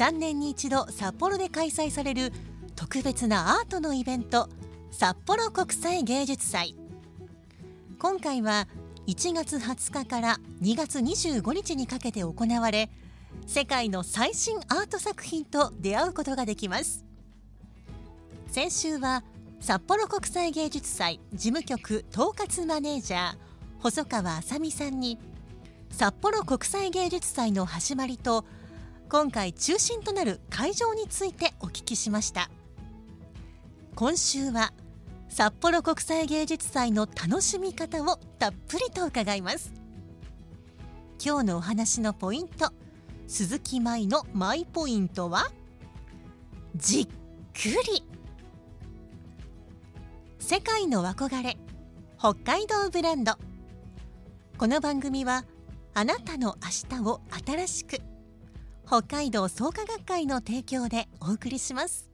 3年に一度札幌で開催される特別なアートのイベント札幌国際芸術祭。今回は1月20日から2月25日にかけて行われ世界の最新アート作品と出会うことができます。先週は札幌国際芸術祭事務局統括マネージャー細川あさみさんに札幌国際芸術祭の始まりと今回中心となる会場についてお聞きしました。今週は札幌国際芸術祭の楽しみ方をたっぷりと伺います。今日のお話のポイント鈴木舞のマイポイントはじっくり。世界の憧れ北海道ブランド。この番組はあなたの明日を新しく北海道創価学会の提供でお送りします。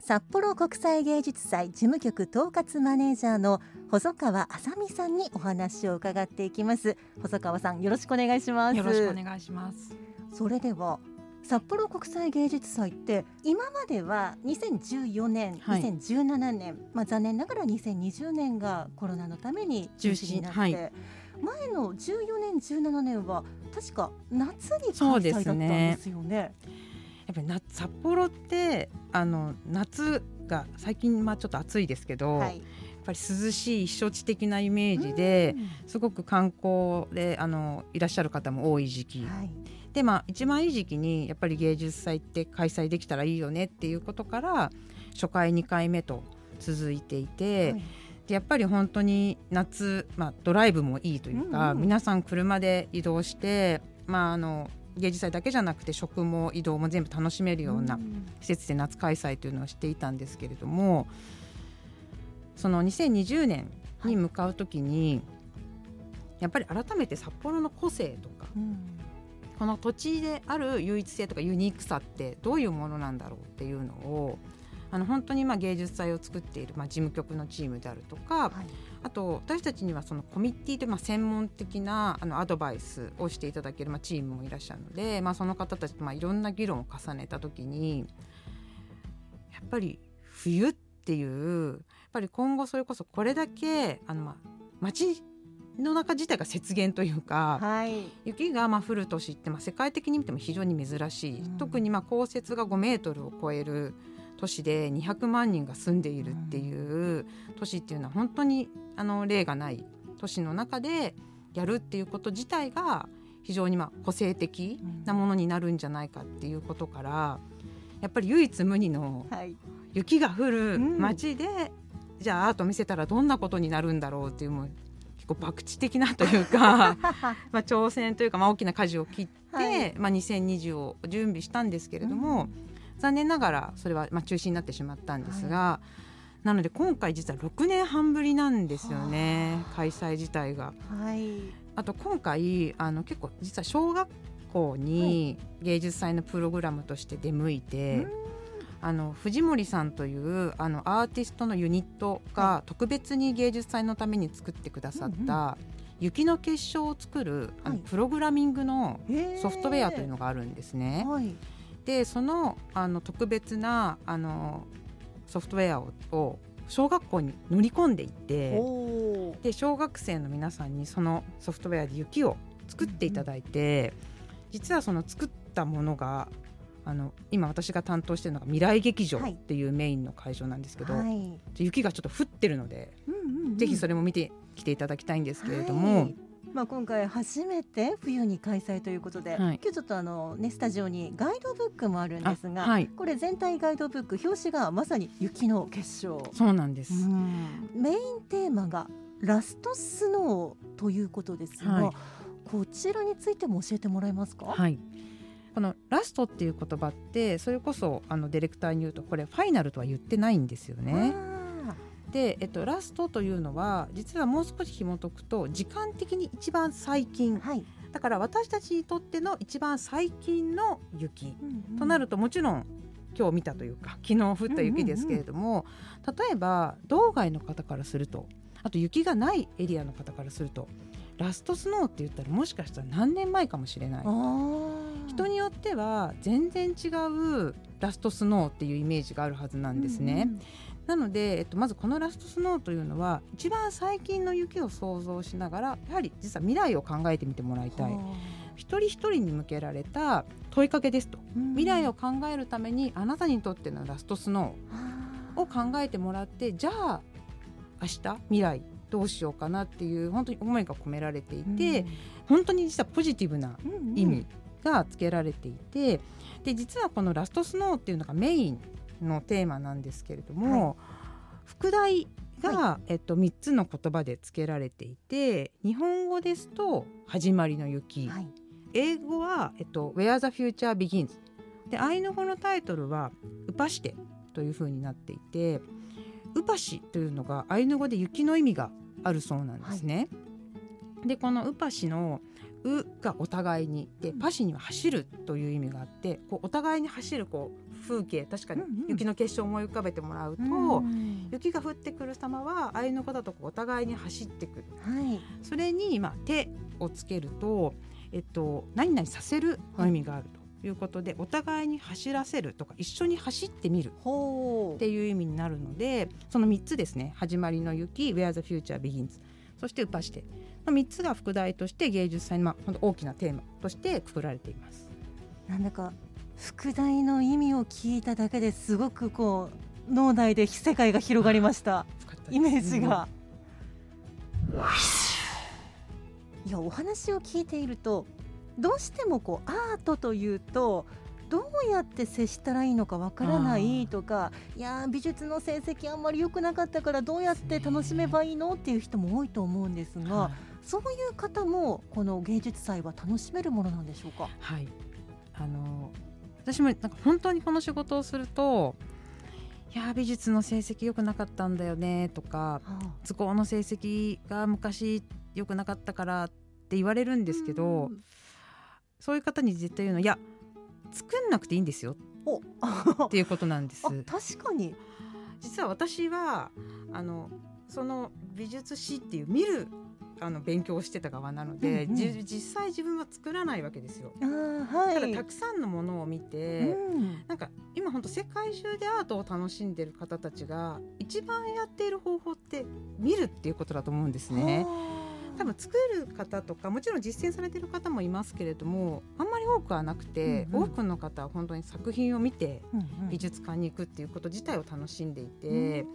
札幌国際芸術祭事務局統括マネージャーの細川あさみさんにお話を伺っていきます。細川さんよろしくお願いします。よろしくお願いします。それでは札幌国際芸術祭って今までは2014年、はい。2017年、まあ、残念ながら2020年がコロナのために中止になって、はい前の14年17年は確か夏に開そうで催だったんですよね。やっぱり夏札幌ってあの夏が最近まあちょっと暑いですけど、はい、やっぱり涼しい避暑地的なイメージで、すごく観光であのいらっしゃる方も多い時期、うんはい。でまあ一番いい時期にやっぱり芸術祭って開催できたらいいよねっていうことから初回2回目と続いていて、はい。でやっぱり本当に夏、まあ、ドライブもいいというか、うんうん。皆さん車で移動して、まあ、あの芸術祭だけじゃなくて食も移動も全部楽しめるようなん。施設で夏開催というのをしていたんですけれどもその2020年に向かう時に、やっぱり改めて札幌の個性とかうん。この土地である唯一性とかユニークさってどういうものなんだろうっていうのをあの本当にまあ芸術祭を作っているまあ事務局のチームであるとか、はい。あと私たちにはそのコミッティというまあ専門的なあのアドバイスをしていただけるまあチームもいらっしゃるので、まあ、その方たちとまあいろんな議論を重ねた時にやっぱり冬っていうやっぱり今後それこそこれだけあのまあ街の中自体が雪原というか、はい。雪がまあ降る年ってまあ世界的に見ても非常に珍しい、うん。特にまあ降雪が5メートルを超える都市で200万人が住んでいるっていう都市っていうのは本当にあの例がない都市の中でやるっていうこと自体が非常にまあ個性的なものになるんじゃないかっていうことからやっぱり唯一無二のはい。雪が降るうん。街で、じゃあアート見せたらどんなことになるんだろうっていうもう結構博打的なというか まあ挑戦というか、まあ、大きな舵を切って、はい。まあ、2020を準備したんですけれども、残念ながらそれはまあ中止になってしまったんですが、なので今回実は6年半ぶりなんですよね開催自体が。はい。あと今回あの結構実は小学校に芸術祭のプログラムとして出向いて、あの藤森さんというあのアーティストのユニットが特別に芸術祭のために作ってくださった、雪の結晶を作るあのはい。プログラミングのソフトウェアというのがあるんですね。はいでそのあの特別なあのソフトウェアをを小学校に乗り込んでいってで小学生の皆さんにそのソフトウェアで雪を作っていただいて、実はその作ったものがあの今私が担当しているのが未来劇場はい。っていうメインの会場なんですけど、はい。雪がちょっと降ってるので、うんうんうん。ぜひそれも見てきていただきたいんですけれども、はいまあ、今回初めて冬に開催ということで、はい。今日ちょっとあの、ね、スタジオにガイドブックもあるんですが、あはい。これ全体ガイドブック表紙がまさに雪の結晶、そうなんです。メインテーマがラストスノーということですが、はい。こちらについても教えてもらえますか、はい。このラストっていう言葉ってそれこそあのディレクターに言うとこれファイナルとは言ってないんですよね。あで、えっと、ラストというのは実はもう少し紐解くと時間的に一番最近。ーはい、だから私たちにとっての一番最近の雪となるるともちろん今日見たというか昨日降った雪ですけれども、例えば道外の方からするとあと雪がないエリアの方からするとラストスノーって言ったらもしかしたら何年前かもしれない。人によっては全然違うラストスノーっていうイメージがあるはずなんですね。なので、えっと、まずこのラストスノーというのは一番最近の雪を想像しながらやはり実は未来を考えてみてもらいたい。一人一人に向けられた問いかけですと。未来を考えるためにあなたにとってのラストスノーを考えてもらってじゃあ明日未来どうしようかなっていう本当に思いが込められていて、本当に実はポジティブな意味がつけられていてで実はこのラストスノーっていうのがメインのテーマなんですけれども、副題が、えっと、3つの言葉で付けられていて日本語ですと「始まりの雪」はい。英語は、えっと「Where the Future Begins」でアイヌ語のタイトルは「ウパシテ」というふうになっていてウパシというのがアイヌ語で雪の意味があるそうなんですね。でこのウパシの「う」がお互いにでパシには走るという意味があってこうお互いに走るこう風景確かに雪の結晶を思い浮かべてもらうと、うん雪が降ってくる様はアイヌ語だとこうお互いに走ってくる。はい。それに、まあ、手をつけると、えっと、何々させるの意味があるということで、お互いに走らせるとか一緒に走ってみるほう。っていう意味になるのでその3つですね。始まりの雪 Where the Future Begins そしてウパしての3つが副題として芸術祭の、まあ、大きなテーマとしてくくられています。なんだか副題の意味を聞いただけですごくこう脳内で世界が広がりました。イメージが。いやお話を聞いているとどうしてもこうアートというとどうやって接したらいいのかわからないとかいやー美術の成績あんまり良くなかったからどうやって楽しめばいいの？っていう人も多いと思うんですが、はい。そういう方もこの芸術祭は楽しめるものなんでしょうか？はい、あの私もなんか本当にこの仕事をするといやー美術の成績良くなかったんだよねとか図工の成績が昔良くなかったからって言われるんですけど、うん。そういう方に絶対言うのいや作んなくていいんですよ。お。っていうことなんです。あ確かに。実は私はあのその美術史っていう見るあの勉強をしてた側なので、うんうん。じ実際自分は作らないわけですよ。はい。ただたくさんのものを見て、うん。なんか今本当世界中でアートを楽しんでる方たちが一番やっている方法って見るっていうことだと思うんですね。多分作る方とかもちろん実践されてる方もいますけれどもあんまり多くはなくて、うんうん。多くの方は本当に作品を見てうんうん。美術館に行くっていうこと自体を楽しんでいて、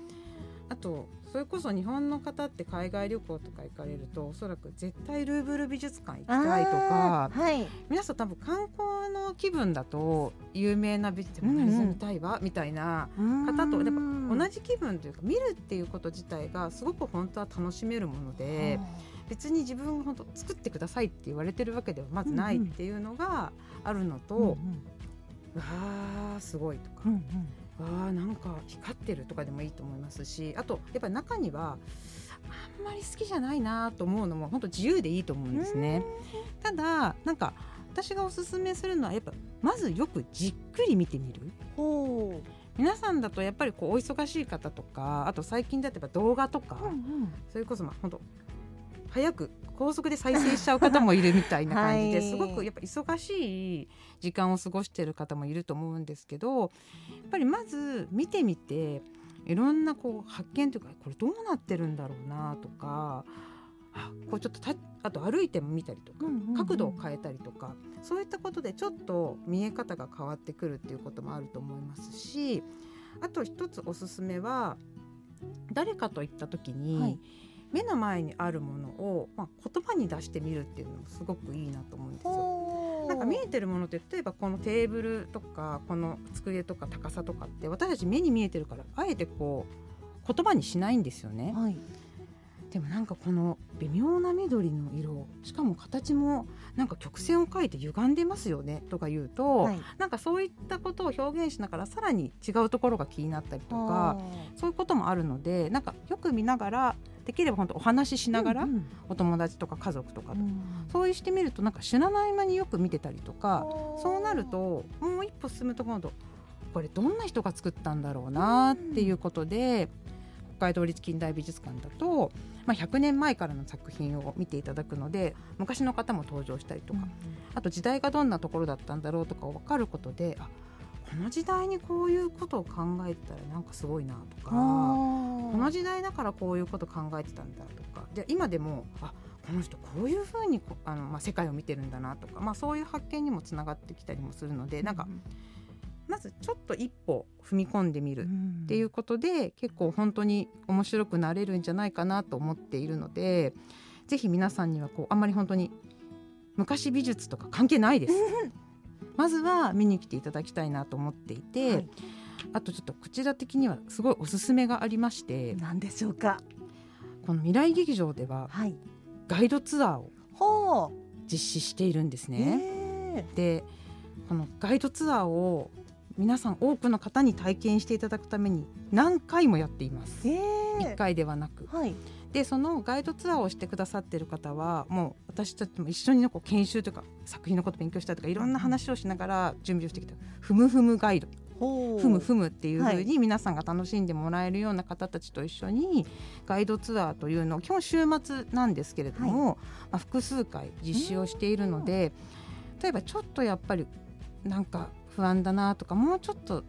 あとそれこそ日本の方って海外旅行とか行かれるとおそらく絶対ルーブル美術館行きたいとかはい。皆さん多分観光の気分だと有名な美術うんうん。モナリザ見たいわみたいな方とやっぱ同じ気分というか見るっていうこと自体がすごく本当は楽しめるもので別に自分が本当作ってくださいって言われてるわけではまずないっていうのがあるのと、うんうん。わあすごいとか、うんわあなんか光ってるとかでもいいと思いますしあとやっぱり中にはあんまり好きじゃないなと思うのも本当自由でいいと思うんですね。ただなんか私がおすすめするのはやっぱまずよくじっくり見てみる。ほ皆さんだとやっぱりこうお忙しい方とかあと最近だとやっぱ動画とか、う、うんうんそれこそまあ本当早く高速で再生しちゃう方もいるみたいな感じで、はい。すごくやっぱ忙しい時間を過ごしている方もいると思うんですけどやっぱりまず見てみていろんなこう発見というかこれどうなってるんだろうなとかあこうちょっとたあと歩いても見たりとか、角度を変えたりとかそういったことでちょっと見え方が変わってくるっていうこともあると思いますしあと一つおすすめは誰かといった時に、はい目の前にあるものを、まあ、言葉に出してみるっていうのもすごくいいなと思うんですよ。なんか見えてるものって例えばこのテーブルとかこの机とか高さとかって私たち目に見えてるからあえてこう言葉にしないんですよね。はいでもなんかこの微妙な緑の色しかも形もなんか曲線を描いて歪んでますよねとか言うと、はいなんかそういったことを表現しながらさらに違うところが気になったりとかそういうこともあるのでなんかよく見ながらできれば本当お話ししながら、うんうん。お友達とか家族とかと、うん。そうしてみるとなんか知らない間によく見てたりとかほそうなるともう一歩進むと今度これどんな人が作ったんだろうなっていうことで、北海道立近代美術館だと、まあ、100年前からの作品を見ていただくので昔の方も登場したりとか、あと時代がどんなところだったんだろうとか分かることであこの時代にこういうことを考えてたらなんかすごいなとか。ここの時代だからこういうこと考えてたんだとか。で今でもあこの人こういうふうにこあの、まあ、世界を見てるんだなとか、まあ、そういう発見にもつながってきたりもするのでなんかまずちょっと一歩踏み込んでみるっていうことで結構本当に面白くなれるんじゃないかなと思っているのでぜひ皆さんにはこうあんまり本当に昔美術とか関係ないです。まずは見に来ていただきたいなと思っていて、はいあとちょっとこちら的にはすごいおすすめがありまして何でしょうか？この未来劇場でははい。ガイドツアーを実施しているんですね。ねでこのガイドツアーを皆さん多くの方に体験していただくために何回もやっています。え1回ではなく。はい。でそのガイドツアーをしてくださってる方はもう私たちも一緒にこう研修とか作品のこと勉強したりとかいろんな話をしながら準備をしてきた。ふむふむガイドふむふむっていうはい。風に皆さんが楽しんでもらえるような方たちと一緒にガイドツアーというのを基本週末なんですけれども、まあ、複数回実施をしているので例えばちょっとやっぱりなんか不安だなとかもうちょっと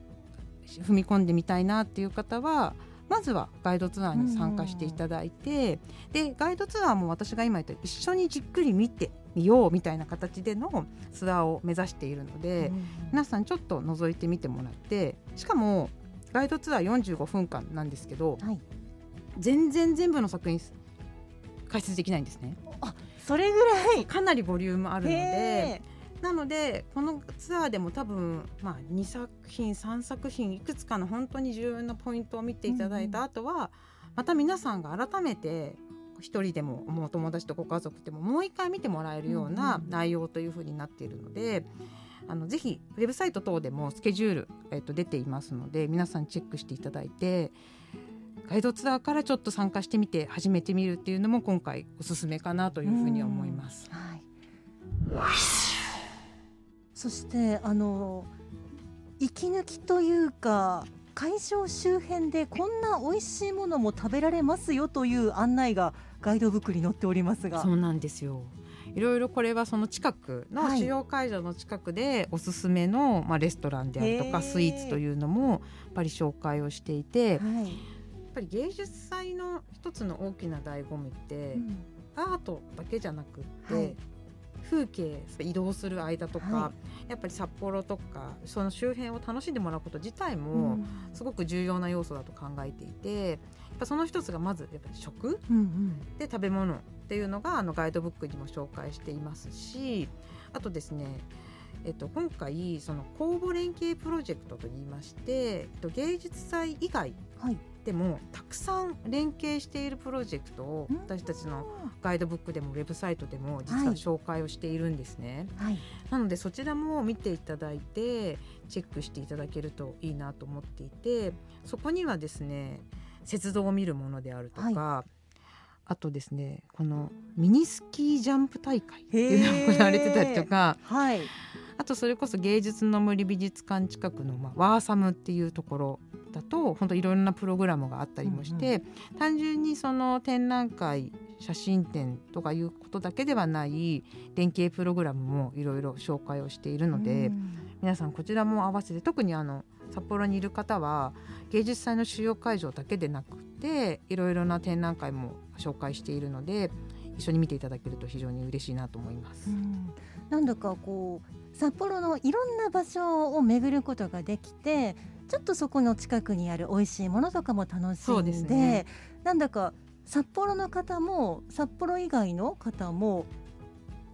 踏み込んでみたいなっていう方はまずはガイドツアーに参加していただいて、でガイドツアーも私が今言った一緒にじっくり見てみようみたいな形でのツアーを目指しているので、皆さんちょっと覗いてみてもらってしかもガイドツアー45分間なんですけどはい。全然全部の作品解説できないんですね。それぐらい。かなりボリュームあるのでへなのでこのツアーでも多分、まあ、2作品3作品いくつかの本当に重要なポイントを見ていただいた後は、また皆さんが改めて一人でももうお友達とご家族でももう一回見てもらえるような内容というふうになっているので。あのぜひウェブサイト等でもスケジュール、えっと出ていますので皆さんチェックしていただいてガイドツアーからちょっと参加してみて始めてみるっていうのも今回おすすめかなというふうに思います。はいそしてあの息抜きというか会場周辺でこんな美味しいものも食べられますよという案内がガイドブックに載っておりますが。そうなんですよ。いろいろこれはその近くのはい主要会場の近くでおすすめの、まあ、レストランであるとかスイーツというのもやっぱり紹介をしていてやっはいぱり芸術祭の一つの大きな醍醐味って、うん。アートだけじゃなくって、はい風景移動する間とか、はやっぱり札幌とかその周辺を楽しんでもらうこと自体うもん。すごく重要な要素だと考えていてやっぱその一つがまずやっぱり食うんうん。で食べ物っていうのがあのガイドブックにも紹介していますしあとですねえっと、今回その公募連携プロジェクトといいまして、えっと、芸術祭以外はいでもたくさん連携しているプロジェクトをうん。私たちのガイドブックでもウェブサイトでも実ははい紹介をしているんですね、はい。なのでそちらも見ていただいてチェックしていただけるといいなと思っていてそこにはですね雪像を見るものであるとか、あとですねこのミニスキージャンプ大会っていうのが行われてたりとかはい。あとそれこそ芸術の森美術館近くの、まあ、ワーサムっていうところだと本当いろんなプログラムがあったりもして、単純にその展覧会写真展とかいうことだけではない連携プログラムもいろいろ紹介をしているので、うん。皆さんこちらも合わせて特にあの札幌にいる方は芸術祭の主要会場だけでなくていろいろな展覧会も紹介しているので一緒に見ていただけると非常に嬉しいなと思います。うん。なんだかこう札幌のいろんな場所を巡ることができてちょっとそこの近くにある美味しいものとかも楽しんでですね。なんだか札幌の方も札幌以外の方も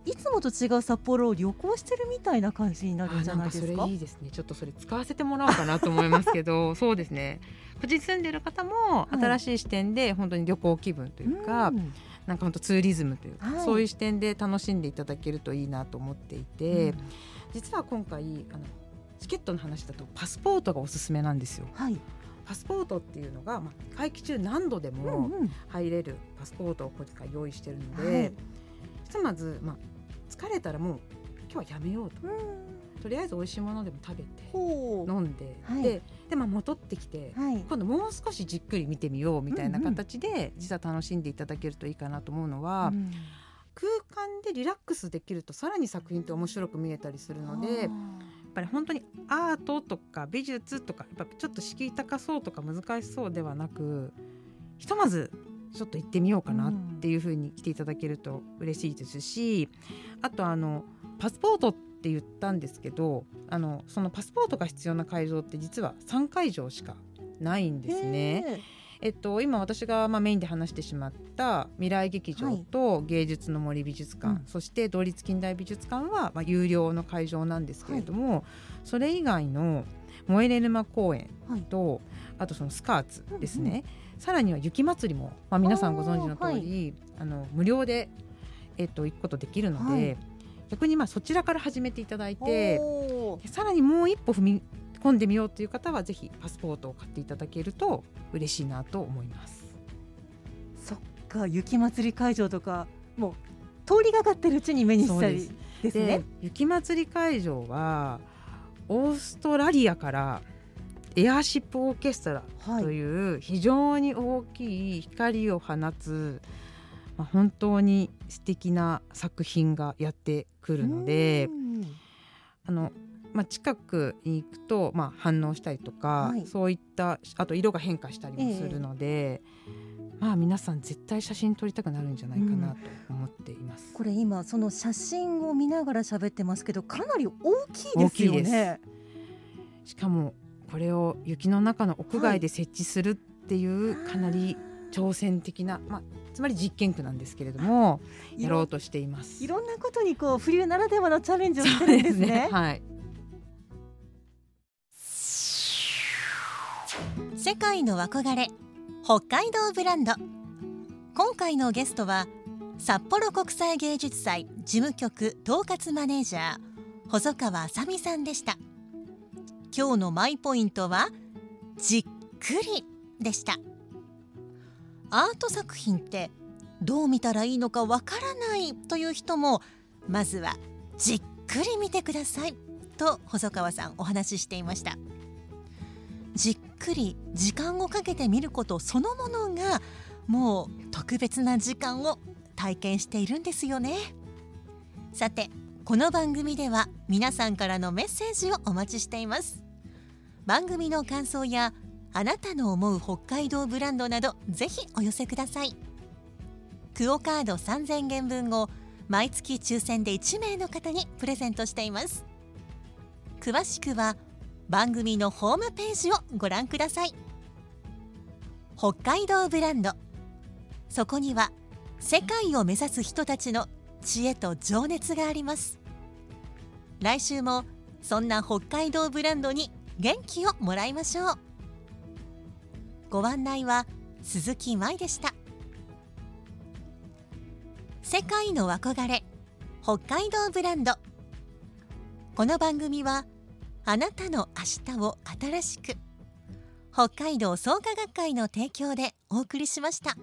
いつもと違う札幌を旅行してるみたいな感じになるんじゃないですか？かそれいいですね。ちょっとそれ使わせてもらおうかなと思いますけど そうですね。こっちに住んでる方もい。新しい視点で本当に旅行気分というか、うん。なんか本当ツーリズムというか、はい。そういう視点で楽しんでいただけるといいなと思っていて、うん。実は今回あのチケットの話だとパスポートがおすすめなんですよ。はい、パスポートっていうのが、まあ、会期中何度でうんもうん。入れるパスポートを今回用意してるので、はい。ひとまず、まあ、疲れたらもう今日はやめようと。うん。とりあえず美味しいものでも食べて飲んで、はい。でで、まあ、戻ってきて、はい。今度もう少しじっくり見てみようみたいな形で、実は楽しんでいただけるといいかなと思うのは、うん空間でリラックスできるとさらに作品って面白く見えたりするのでぱり本当にアートとか美術とかやっぱちょっと敷居高そうとか難しそうではなくひとまずちょっと行ってみようかなっていうふうに来ていただけると嬉しいですし、あとあのパスポートって言ったんですけどあのそのパスポートが必要な会場って実は3会場しかないんですね。えっと、今私がまあメインで話してしまった未来劇場と芸術の森美術館、うん。そして同立近代美術館はまあ有料の会場なんですけれども、それ以外の燃えれ沼公園はい。とあとそのスカーツですね、さらには雪まつりも、まあ、皆さんご存知の通りあ、の無料で、えっと、行くことできるので、はい。逆にまあそちらから始めていただいてさらにもう一歩踏み込んでみようという方はぜひパスポートを買っていただけると嬉しいなと思います。そっか雪まつり会場とかもう通りがかってるうちに目にしたりですでね。雪まつり会場はオーストラリアからエアシップオーケストラはいという非常に大きい光を放つ、まあ、本当に素敵な作品がやってくるのでうんあの、まあ、近くに行くと、まあ、反応したりとか、はいそういったあと色が変化したりもするので、まあ皆さん絶対写真撮りたくなるんじゃないかなと思っています。これ今その写真を見ながら喋ってますけどかなり大きいですよね。しかもこれを雪の中の屋外で設置するっていうかなり挑戦的な、まあ、つまり実験区なんですけれどもやろうとしています。いろんなことにこう冬ならではのチャレンジをしてるんですね。はい世界の憧れ北海道ブランド。今回のゲストは札幌国際芸術祭事務局統括マネージャー細川あさみさんでした。今日のマイポイントはじっくりでした。アート作品ってどう見たらいいのかわからないという人もまずはじっくり見てくださいと細川さんお話ししていました。じっくり時間をかけて見ることそのものがもう特別な時間を体験しているんですよね。さてこの番組では皆さんからのメッセージをお待ちしています。番組の感想やあなたの思う北海道ブランドなどぜひお寄せください。クオカード3000元分を毎月抽選で1名の方にプレゼントしています。詳しくは番組のホームページをご覧ください。北海道ブランド。そこには世界を目指す人たちの知恵と情熱があります。来週もそんな北海道ブランドに元気をもらいましょう。ご案内は鈴木舞でした。世界の憧れ北海道ブランド。この番組はあなたの明日を新しく北海道創価学会の提供でお送りしました。